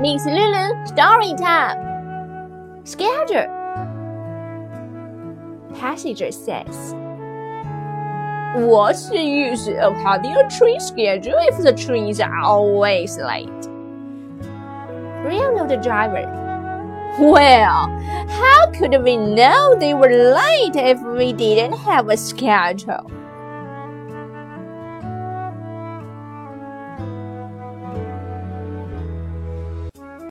Miss Lulu, story time. Schedule. Passenger says. What's the use of having a train schedule if the trains are always late? Real the driver. Well, how could we know they were late if we didn't have a schedule?